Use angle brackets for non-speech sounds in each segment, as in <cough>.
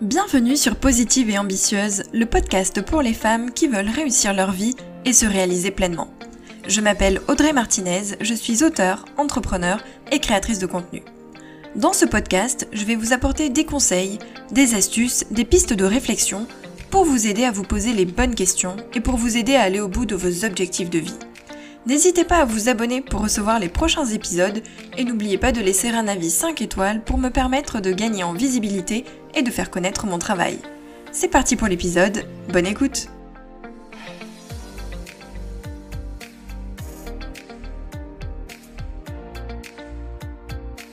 Bienvenue sur Positive et Ambitieuse, le podcast pour les femmes qui veulent réussir leur vie et se réaliser pleinement. Je m'appelle Audrey Martinez, je suis auteure, entrepreneur et créatrice de contenu. Dans ce podcast, je vais vous apporter des conseils, des astuces, des pistes de réflexion pour vous aider à vous poser les bonnes questions et pour vous aider à aller au bout de vos objectifs de vie. N'hésitez pas à vous abonner pour recevoir les prochains épisodes et n'oubliez pas de laisser un avis 5 étoiles pour me permettre de gagner en visibilité et de faire connaître mon travail. C'est parti pour l'épisode, bonne écoute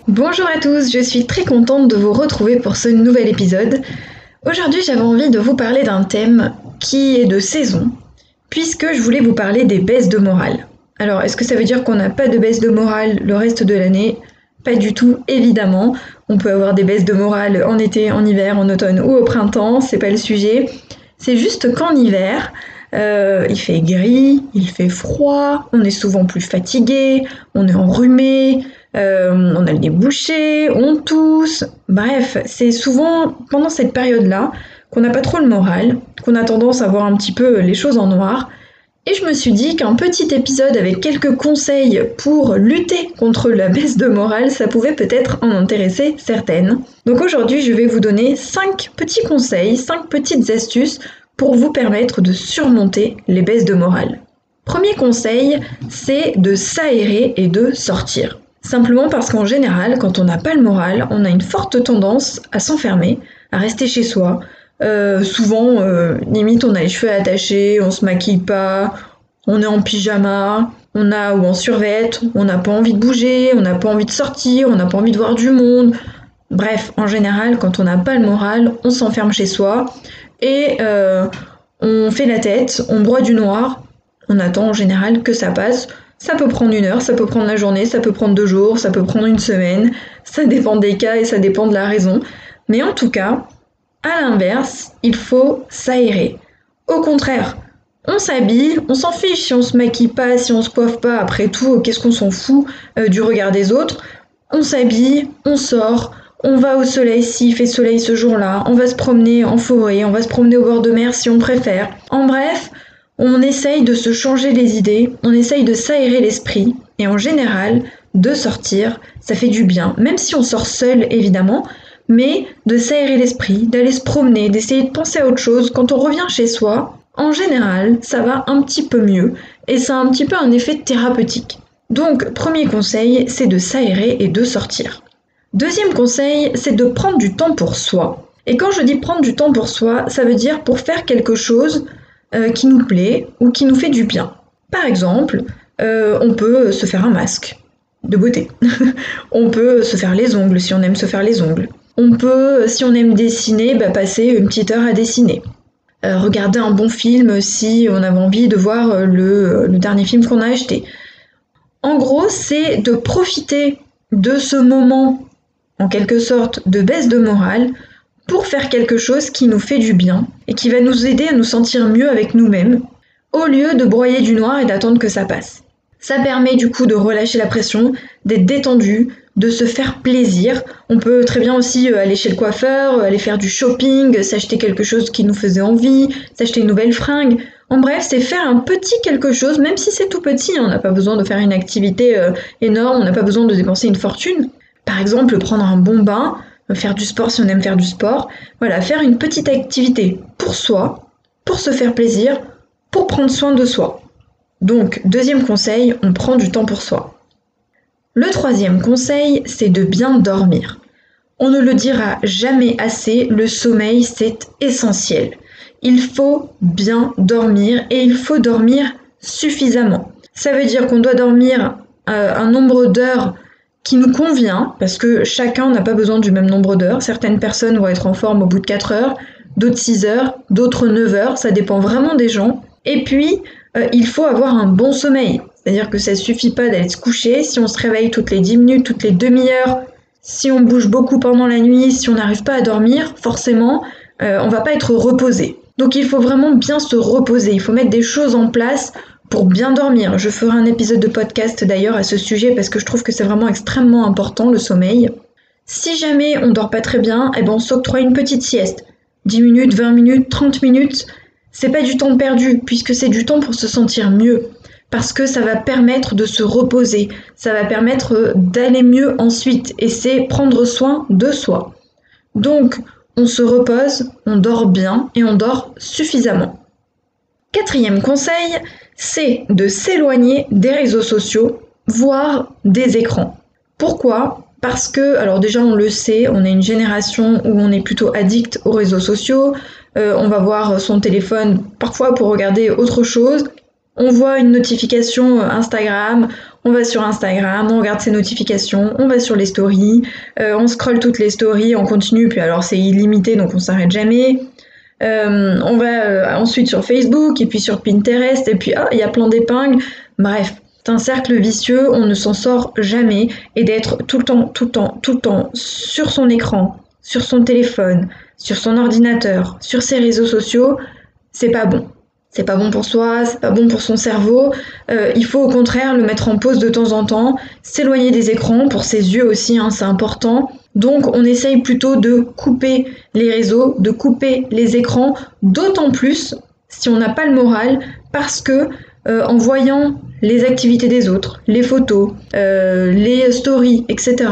Bonjour à tous, je suis très contente de vous retrouver pour ce nouvel épisode. Aujourd'hui j'avais envie de vous parler d'un thème qui est de saison, puisque je voulais vous parler des baisses de morale. Alors, est-ce que ça veut dire qu'on n'a pas de baisse de morale le reste de l'année? Pas du tout, évidemment. On peut avoir des baisses de morale en été, en hiver, en automne ou au printemps, c'est pas le sujet. C'est juste qu'en hiver, euh, il fait gris, il fait froid, on est souvent plus fatigué, on est enrhumé, euh, on a le nez bouché, on tousse. Bref, c'est souvent pendant cette période-là qu'on n'a pas trop le moral, qu'on a tendance à voir un petit peu les choses en noir. Et je me suis dit qu'un petit épisode avec quelques conseils pour lutter contre la baisse de morale, ça pouvait peut-être en intéresser certaines. Donc aujourd'hui, je vais vous donner 5 petits conseils, 5 petites astuces pour vous permettre de surmonter les baisses de morale. Premier conseil, c'est de s'aérer et de sortir. Simplement parce qu'en général, quand on n'a pas le moral, on a une forte tendance à s'enfermer, à rester chez soi, euh, souvent, euh, limite, on a les cheveux attachés, on se maquille pas, on est en pyjama, on a ou en survette, on n'a pas envie de bouger, on n'a pas envie de sortir, on n'a pas envie de voir du monde. Bref, en général, quand on n'a pas le moral, on s'enferme chez soi et euh, on fait la tête, on broie du noir, on attend en général que ça passe. Ça peut prendre une heure, ça peut prendre la journée, ça peut prendre deux jours, ça peut prendre une semaine, ça dépend des cas et ça dépend de la raison. Mais en tout cas, à l'inverse, il faut s'aérer. Au contraire, on s'habille, on s'en fiche si on se maquille pas, si on se coiffe pas, après tout, qu'est-ce qu'on s'en fout euh, du regard des autres? On s'habille, on sort, on va au soleil s'il fait soleil ce jour-là, on va se promener en forêt, on va se promener au bord de mer si on préfère. En bref, on essaye de se changer les idées, on essaye de s'aérer l'esprit, et en général, de sortir, ça fait du bien, même si on sort seul évidemment, mais de s'aérer l'esprit, d'aller se promener, d'essayer de penser à autre chose. Quand on revient chez soi, en général, ça va un petit peu mieux et ça a un petit peu un effet thérapeutique. Donc, premier conseil, c'est de s'aérer et de sortir. Deuxième conseil, c'est de prendre du temps pour soi. Et quand je dis prendre du temps pour soi, ça veut dire pour faire quelque chose euh, qui nous plaît ou qui nous fait du bien. Par exemple, euh, on peut se faire un masque de beauté. <laughs> on peut se faire les ongles si on aime se faire les ongles. On peut, si on aime dessiner, bah, passer une petite heure à dessiner. Euh, regarder un bon film si on avait envie de voir euh, le, le dernier film qu'on a acheté. En gros, c'est de profiter de ce moment, en quelque sorte, de baisse de morale pour faire quelque chose qui nous fait du bien et qui va nous aider à nous sentir mieux avec nous-mêmes, au lieu de broyer du noir et d'attendre que ça passe. Ça permet du coup de relâcher la pression, d'être détendu, de se faire plaisir. On peut très bien aussi euh, aller chez le coiffeur, euh, aller faire du shopping, s'acheter quelque chose qui nous faisait envie, s'acheter une nouvelle fringue. En bref, c'est faire un petit quelque chose, même si c'est tout petit, hein. on n'a pas besoin de faire une activité euh, énorme, on n'a pas besoin de dépenser une fortune. Par exemple, prendre un bon bain, faire du sport si on aime faire du sport. Voilà, faire une petite activité pour soi, pour se faire plaisir, pour prendre soin de soi. Donc, deuxième conseil, on prend du temps pour soi. Le troisième conseil, c'est de bien dormir. On ne le dira jamais assez, le sommeil, c'est essentiel. Il faut bien dormir et il faut dormir suffisamment. Ça veut dire qu'on doit dormir euh, un nombre d'heures qui nous convient, parce que chacun n'a pas besoin du même nombre d'heures. Certaines personnes vont être en forme au bout de 4 heures, d'autres 6 heures, d'autres 9 heures, ça dépend vraiment des gens. Et puis, euh, il faut avoir un bon sommeil. C'est-à-dire que ça ne suffit pas d'aller se coucher. Si on se réveille toutes les 10 minutes, toutes les demi-heures, si on bouge beaucoup pendant la nuit, si on n'arrive pas à dormir, forcément, euh, on va pas être reposé. Donc il faut vraiment bien se reposer. Il faut mettre des choses en place pour bien dormir. Je ferai un épisode de podcast d'ailleurs à ce sujet parce que je trouve que c'est vraiment extrêmement important le sommeil. Si jamais on dort pas très bien, eh ben on s'octroie une petite sieste. 10 minutes, 20 minutes, 30 minutes, c'est pas du temps perdu, puisque c'est du temps pour se sentir mieux. Parce que ça va permettre de se reposer, ça va permettre d'aller mieux ensuite, et c'est prendre soin de soi. Donc, on se repose, on dort bien et on dort suffisamment. Quatrième conseil, c'est de s'éloigner des réseaux sociaux, voire des écrans. Pourquoi? Parce que, alors déjà on le sait, on est une génération où on est plutôt addict aux réseaux sociaux, euh, on va voir son téléphone parfois pour regarder autre chose, on voit une notification Instagram, on va sur Instagram, on regarde ses notifications, on va sur les stories, euh, on scrolle toutes les stories, on continue, puis alors c'est illimité donc on s'arrête jamais. Euh, on va ensuite sur Facebook et puis sur Pinterest et puis ah il y a plein d'épingles. Bref, c'est un cercle vicieux, on ne s'en sort jamais. Et d'être tout le temps, tout le temps, tout le temps sur son écran, sur son téléphone, sur son ordinateur, sur ses réseaux sociaux, c'est pas bon. C'est pas bon pour soi, c'est pas bon pour son cerveau. Euh, il faut au contraire le mettre en pause de temps en temps, s'éloigner des écrans pour ses yeux aussi, hein, c'est important. Donc on essaye plutôt de couper les réseaux, de couper les écrans, d'autant plus si on n'a pas le moral, parce que euh, en voyant les activités des autres, les photos, euh, les stories, etc.,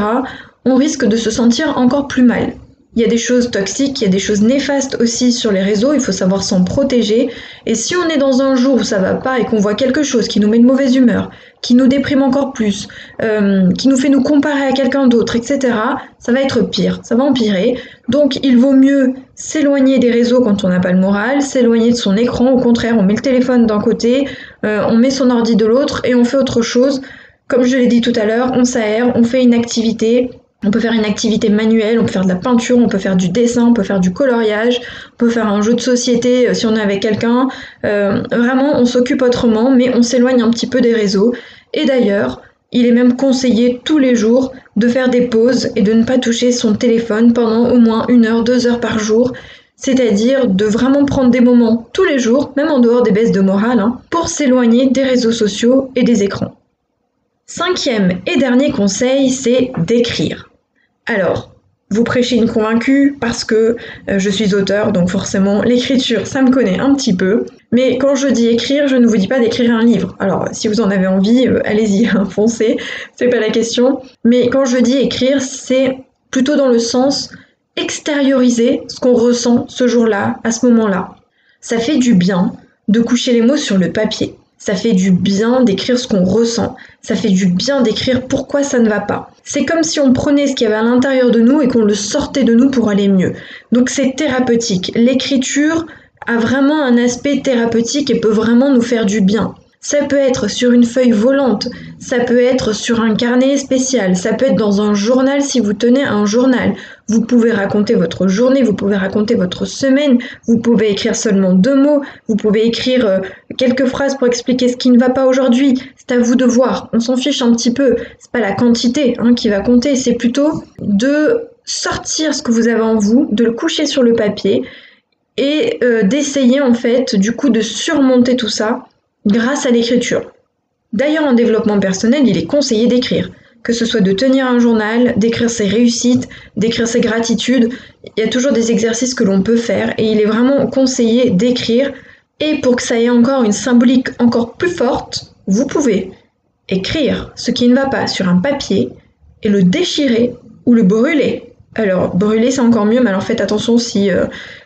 on risque de se sentir encore plus mal. Il y a des choses toxiques, il y a des choses néfastes aussi sur les réseaux, il faut savoir s'en protéger. Et si on est dans un jour où ça va pas et qu'on voit quelque chose qui nous met de mauvaise humeur, qui nous déprime encore plus, euh, qui nous fait nous comparer à quelqu'un d'autre, etc., ça va être pire, ça va empirer. Donc il vaut mieux s'éloigner des réseaux quand on n'a pas le moral, s'éloigner de son écran, au contraire, on met le téléphone d'un côté, euh, on met son ordi de l'autre et on fait autre chose. Comme je l'ai dit tout à l'heure, on s'aère, on fait une activité, on peut faire une activité manuelle, on peut faire de la peinture, on peut faire du dessin, on peut faire du coloriage, on peut faire un jeu de société euh, si on est avec quelqu'un. Euh, vraiment, on s'occupe autrement, mais on s'éloigne un petit peu des réseaux. Et d'ailleurs, il est même conseillé tous les jours de faire des pauses et de ne pas toucher son téléphone pendant au moins une heure, deux heures par jour. C'est-à-dire de vraiment prendre des moments tous les jours, même en dehors des baisses de morale, hein, pour s'éloigner des réseaux sociaux et des écrans. Cinquième et dernier conseil, c'est d'écrire. Alors, vous prêchez une convaincue parce que euh, je suis auteur, donc forcément l'écriture, ça me connaît un petit peu. Mais quand je dis écrire, je ne vous dis pas d'écrire un livre. Alors, si vous en avez envie, euh, allez-y, <laughs> foncez, c'est pas la question. Mais quand je dis écrire, c'est plutôt dans le sens extérioriser ce qu'on ressent ce jour-là, à ce moment-là. Ça fait du bien de coucher les mots sur le papier. Ça fait du bien d'écrire ce qu'on ressent. Ça fait du bien d'écrire pourquoi ça ne va pas. C'est comme si on prenait ce qu'il y avait à l'intérieur de nous et qu'on le sortait de nous pour aller mieux. Donc c'est thérapeutique. L'écriture a vraiment un aspect thérapeutique et peut vraiment nous faire du bien. Ça peut être sur une feuille volante, ça peut être sur un carnet spécial, ça peut être dans un journal si vous tenez un journal. Vous pouvez raconter votre journée, vous pouvez raconter votre semaine, vous pouvez écrire seulement deux mots, vous pouvez écrire euh, quelques phrases pour expliquer ce qui ne va pas aujourd'hui. C'est à vous de voir. On s'en fiche un petit peu. C'est pas la quantité hein, qui va compter, c'est plutôt de sortir ce que vous avez en vous, de le coucher sur le papier et euh, d'essayer en fait du coup de surmonter tout ça grâce à l'écriture. D'ailleurs, en développement personnel, il est conseillé d'écrire, que ce soit de tenir un journal, d'écrire ses réussites, d'écrire ses gratitudes. Il y a toujours des exercices que l'on peut faire et il est vraiment conseillé d'écrire. Et pour que ça ait encore une symbolique encore plus forte, vous pouvez écrire ce qui ne va pas sur un papier et le déchirer ou le brûler. Alors, brûler, c'est encore mieux, mais alors faites attention si euh,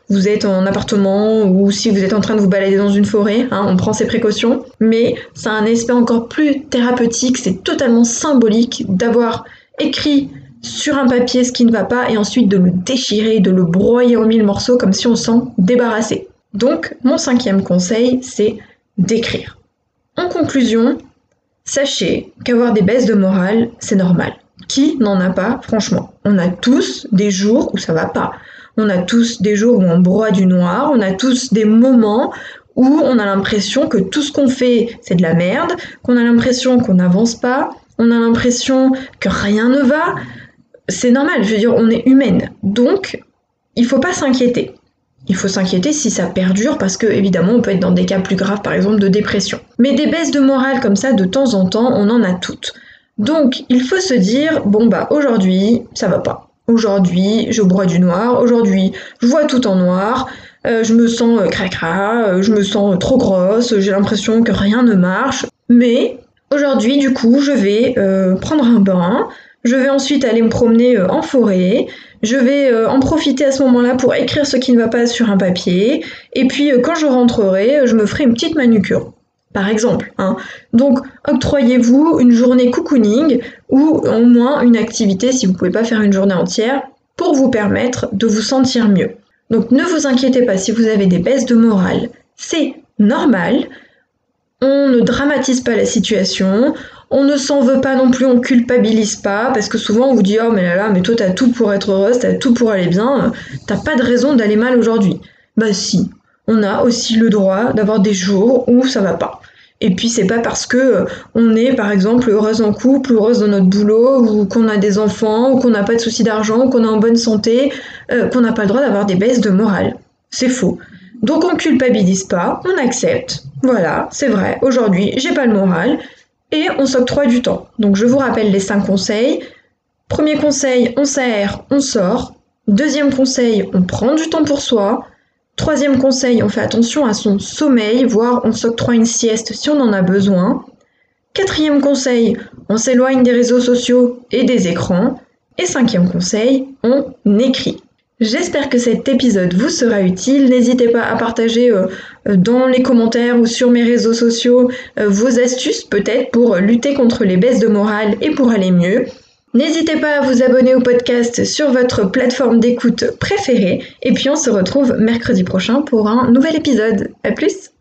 vous êtes en appartement ou si vous êtes en train de vous balader dans une forêt, hein, on prend ses précautions. Mais ça a un aspect encore plus thérapeutique, c'est totalement symbolique d'avoir écrit sur un papier ce qui ne va pas et ensuite de le déchirer, de le broyer en mille morceaux comme si on s'en débarrassait. Donc, mon cinquième conseil, c'est d'écrire. En conclusion, sachez qu'avoir des baisses de morale, c'est normal. Qui n'en a pas, franchement? On a tous des jours où ça va pas. On a tous des jours où on broie du noir, on a tous des moments où on a l'impression que tout ce qu'on fait, c'est de la merde, qu'on a l'impression qu'on n'avance pas, on a l'impression que rien ne va. C'est normal, je veux dire, on est humaine. Donc, il faut pas s'inquiéter. Il faut s'inquiéter si ça perdure parce que évidemment on peut être dans des cas plus graves par exemple de dépression. Mais des baisses de morale comme ça de temps en temps, on en a toutes. Donc il faut se dire bon bah aujourd'hui ça va pas. Aujourd'hui je bois du noir, aujourd'hui je vois tout en noir, euh, je me sens cracra, je me sens trop grosse, j'ai l'impression que rien ne marche. Mais aujourd'hui, du coup, je vais prendre un bain, je vais ensuite aller me promener en forêt, je vais en profiter à ce moment-là pour écrire ce qui ne va pas sur un papier, et puis quand je rentrerai, je me ferai une petite manucure par exemple. Hein. Donc, octroyez-vous une journée cocooning ou au moins une activité, si vous ne pouvez pas faire une journée entière, pour vous permettre de vous sentir mieux. Donc, ne vous inquiétez pas si vous avez des baisses de morale, c'est normal. On ne dramatise pas la situation, on ne s'en veut pas non plus, on culpabilise pas, parce que souvent on vous dit Oh, mais là là, mais toi t'as tout pour être heureuse, t'as tout pour aller bien, t'as pas de raison d'aller mal aujourd'hui. Bah si, on a aussi le droit d'avoir des jours où ça va pas. Et puis c'est pas parce que euh, on est par exemple heureuse en couple, heureuse dans notre boulot, ou qu'on a des enfants, ou qu'on n'a pas de soucis d'argent, ou qu'on est en bonne santé, euh, qu'on n'a pas le droit d'avoir des baisses de morale. C'est faux. Donc on culpabilise pas, on accepte. Voilà, c'est vrai, aujourd'hui j'ai pas le moral, et on s'octroie du temps. Donc je vous rappelle les cinq conseils. Premier conseil, on s'aère, on sort. Deuxième conseil, on prend du temps pour soi. Troisième conseil, on fait attention à son sommeil, voire on s'octroie une sieste si on en a besoin. Quatrième conseil, on s'éloigne des réseaux sociaux et des écrans. Et cinquième conseil, on écrit. J'espère que cet épisode vous sera utile. N'hésitez pas à partager euh, dans les commentaires ou sur mes réseaux sociaux euh, vos astuces peut-être pour lutter contre les baisses de morale et pour aller mieux. N'hésitez pas à vous abonner au podcast sur votre plateforme d'écoute préférée et puis on se retrouve mercredi prochain pour un nouvel épisode. A plus